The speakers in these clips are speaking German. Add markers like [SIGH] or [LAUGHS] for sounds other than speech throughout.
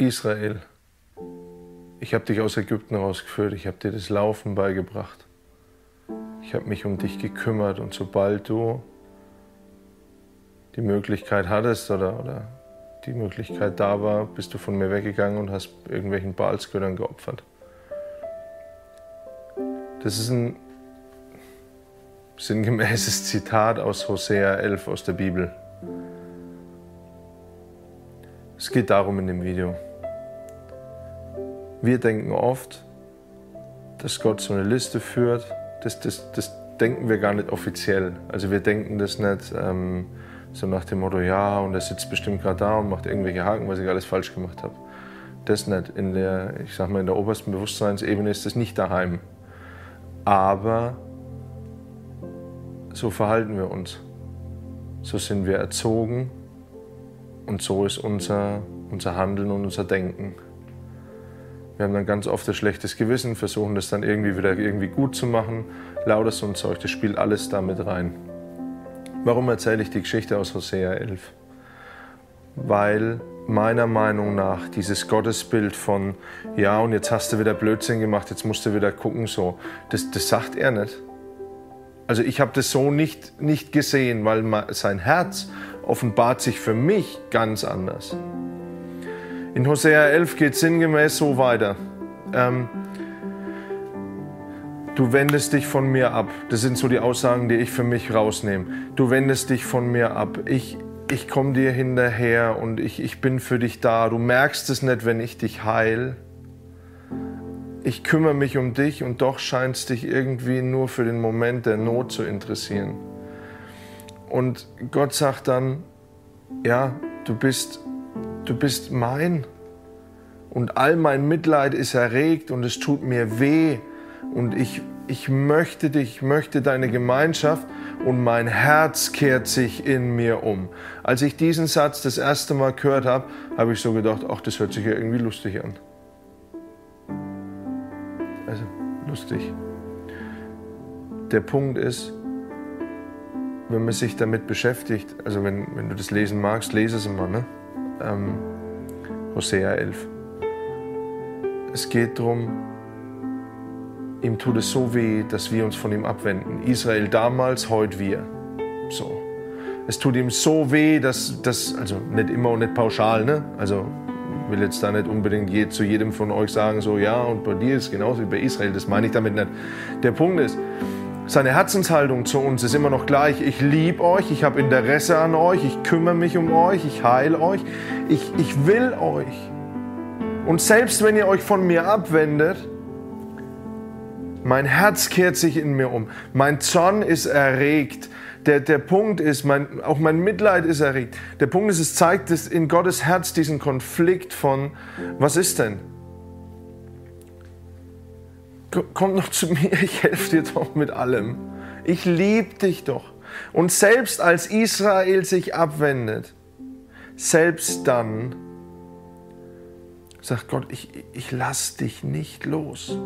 Israel, ich habe dich aus Ägypten rausgeführt, ich habe dir das Laufen beigebracht. Ich habe mich um dich gekümmert und sobald du die Möglichkeit hattest oder, oder die Möglichkeit da war, bist du von mir weggegangen und hast irgendwelchen Baalsgöttern geopfert. Das ist ein sinngemäßes [LAUGHS] Zitat aus Hosea 11 aus der Bibel. Es geht darum in dem Video. Wir denken oft, dass Gott so eine Liste führt. Das, das, das denken wir gar nicht offiziell. Also wir denken das nicht ähm, so nach dem Motto, ja, und er sitzt bestimmt gerade da und macht irgendwelche Haken, was ich alles falsch gemacht habe. Das nicht. In der, ich sag mal, in der obersten Bewusstseinsebene ist das nicht daheim. Aber so verhalten wir uns. So sind wir erzogen und so ist unser, unser Handeln und unser Denken. Wir haben dann ganz oft ein schlechtes Gewissen, versuchen das dann irgendwie wieder irgendwie gut zu machen. Lauter so ein Zeug, das spielt alles damit rein. Warum erzähle ich die Geschichte aus Hosea 11? Weil meiner Meinung nach dieses Gottesbild von, ja, und jetzt hast du wieder Blödsinn gemacht, jetzt musst du wieder gucken, so, das, das sagt er nicht. Also ich habe das so nicht, nicht gesehen, weil sein Herz offenbart sich für mich ganz anders. In Hosea 11 geht es sinngemäß so weiter. Ähm, du wendest dich von mir ab. Das sind so die Aussagen, die ich für mich rausnehme. Du wendest dich von mir ab. Ich, ich komme dir hinterher und ich, ich bin für dich da. Du merkst es nicht, wenn ich dich heil. Ich kümmere mich um dich und doch scheint es dich irgendwie nur für den Moment der Not zu interessieren. Und Gott sagt dann, ja, du bist, du bist mein. Und all mein Mitleid ist erregt und es tut mir weh. Und ich, ich möchte dich, ich möchte deine Gemeinschaft und mein Herz kehrt sich in mir um. Als ich diesen Satz das erste Mal gehört habe, habe ich so gedacht, ach, das hört sich ja irgendwie lustig an. Also, lustig. Der Punkt ist, wenn man sich damit beschäftigt, also wenn, wenn du das lesen magst, lese es immer, ne? Ähm, Hosea 11. Es geht darum, ihm tut es so weh, dass wir uns von ihm abwenden. Israel damals, heute wir. So. Es tut ihm so weh, dass das, also nicht immer und nicht pauschal, ne? Also will jetzt da nicht unbedingt je, zu jedem von euch sagen, so ja, und bei dir ist es genauso wie bei Israel, das meine ich damit nicht. Der Punkt ist, seine Herzenshaltung zu uns ist immer noch gleich. Ich liebe euch, ich habe Interesse an euch, ich kümmere mich um euch, ich heile euch, ich, ich will euch. Und selbst wenn ihr euch von mir abwendet, mein Herz kehrt sich in mir um. Mein Zorn ist erregt. Der, der Punkt ist, mein, auch mein Mitleid ist erregt. Der Punkt ist, es zeigt es in Gottes Herz diesen Konflikt von, was ist denn? Komm doch zu mir, ich helfe dir doch mit allem. Ich liebe dich doch. Und selbst als Israel sich abwendet, selbst dann sagt Gott, ich, ich lass dich nicht los.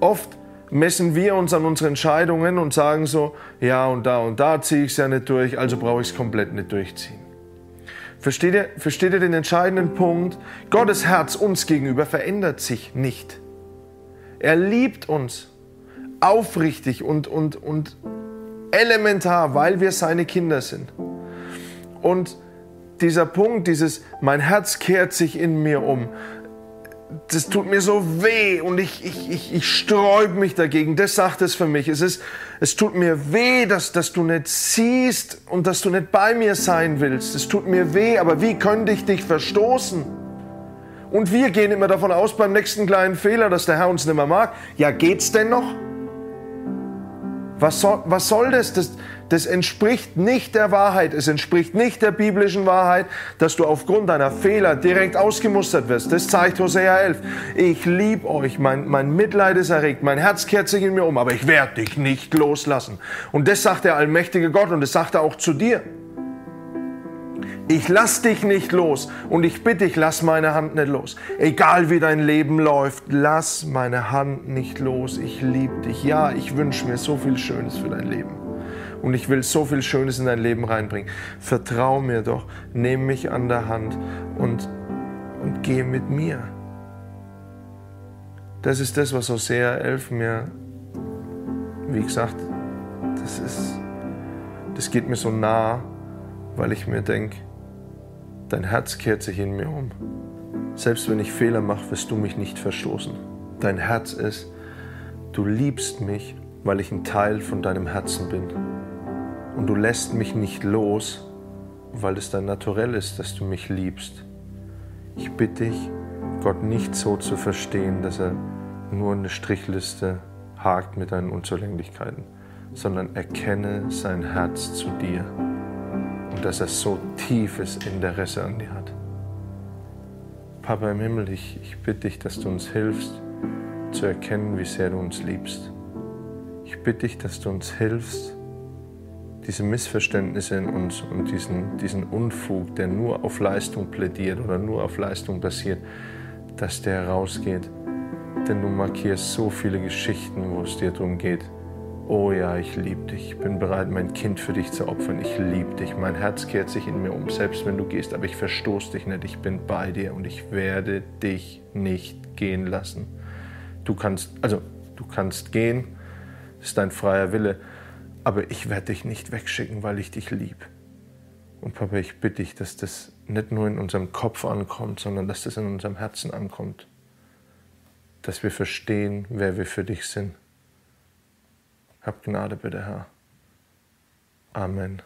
Oft messen wir uns an unsere Entscheidungen und sagen so, ja und da und da ziehe ich es ja nicht durch, also brauche ich es komplett nicht durchziehen. Versteht ihr, versteht ihr den entscheidenden Punkt? Gottes Herz uns gegenüber verändert sich nicht. Er liebt uns aufrichtig und, und, und elementar, weil wir seine Kinder sind. Und dieser Punkt, dieses, mein Herz kehrt sich in mir um, das tut mir so weh und ich, ich, ich, ich sträub mich dagegen. Das sagt es für mich. Es, ist, es tut mir weh, dass, dass du nicht siehst und dass du nicht bei mir sein willst. Es tut mir weh, aber wie könnte ich dich verstoßen? Und wir gehen immer davon aus, beim nächsten kleinen Fehler, dass der Herr uns nicht mehr mag. Ja, geht's denn noch? Was soll, was soll das? das? Das entspricht nicht der Wahrheit. Es entspricht nicht der biblischen Wahrheit, dass du aufgrund deiner Fehler direkt ausgemustert wirst. Das zeigt Hosea 11. Ich liebe euch, mein, mein Mitleid ist erregt, mein Herz kehrt sich in mir um, aber ich werde dich nicht loslassen. Und das sagt der allmächtige Gott und das sagt er auch zu dir. Ich lass dich nicht los und ich bitte dich, lass meine Hand nicht los. Egal wie dein Leben läuft, lass meine Hand nicht los. Ich liebe dich. Ja, ich wünsche mir so viel Schönes für dein Leben. Und ich will so viel Schönes in dein Leben reinbringen. Vertrau mir doch, nimm mich an der Hand und und geh mit mir. Das ist das, was Hosea 11 mir, wie gesagt, das ist, das geht mir so nah, weil ich mir denke, dein Herz kehrt sich in mir um. Selbst wenn ich Fehler mache, wirst du mich nicht verstoßen. Dein Herz ist, du liebst mich, weil ich ein Teil von deinem Herzen bin. Und du lässt mich nicht los, weil es dein Naturell ist, dass du mich liebst. Ich bitte dich, Gott nicht so zu verstehen, dass er nur eine Strichliste hakt mit deinen Unzulänglichkeiten, sondern erkenne sein Herz zu dir und dass er so tiefes Interesse an dir hat. Papa im Himmel, ich, ich bitte dich, dass du uns hilfst zu erkennen, wie sehr du uns liebst. Ich bitte dich, dass du uns hilfst, diese Missverständnisse in uns und diesen, diesen Unfug, der nur auf Leistung plädiert oder nur auf Leistung basiert, dass der herausgeht. Denn du markierst so viele Geschichten, wo es dir darum geht, oh ja, ich liebe dich, ich bin bereit, mein Kind für dich zu opfern, ich liebe dich, mein Herz kehrt sich in mir um, selbst wenn du gehst, aber ich verstoße dich nicht, ich bin bei dir und ich werde dich nicht gehen lassen. Du kannst, also du kannst gehen, ist dein freier Wille, aber ich werde dich nicht wegschicken, weil ich dich lieb. Und Papa, ich bitte dich, dass das nicht nur in unserem Kopf ankommt, sondern dass das in unserem Herzen ankommt. Dass wir verstehen, wer wir für dich sind. Hab Gnade bitte, Herr. Amen.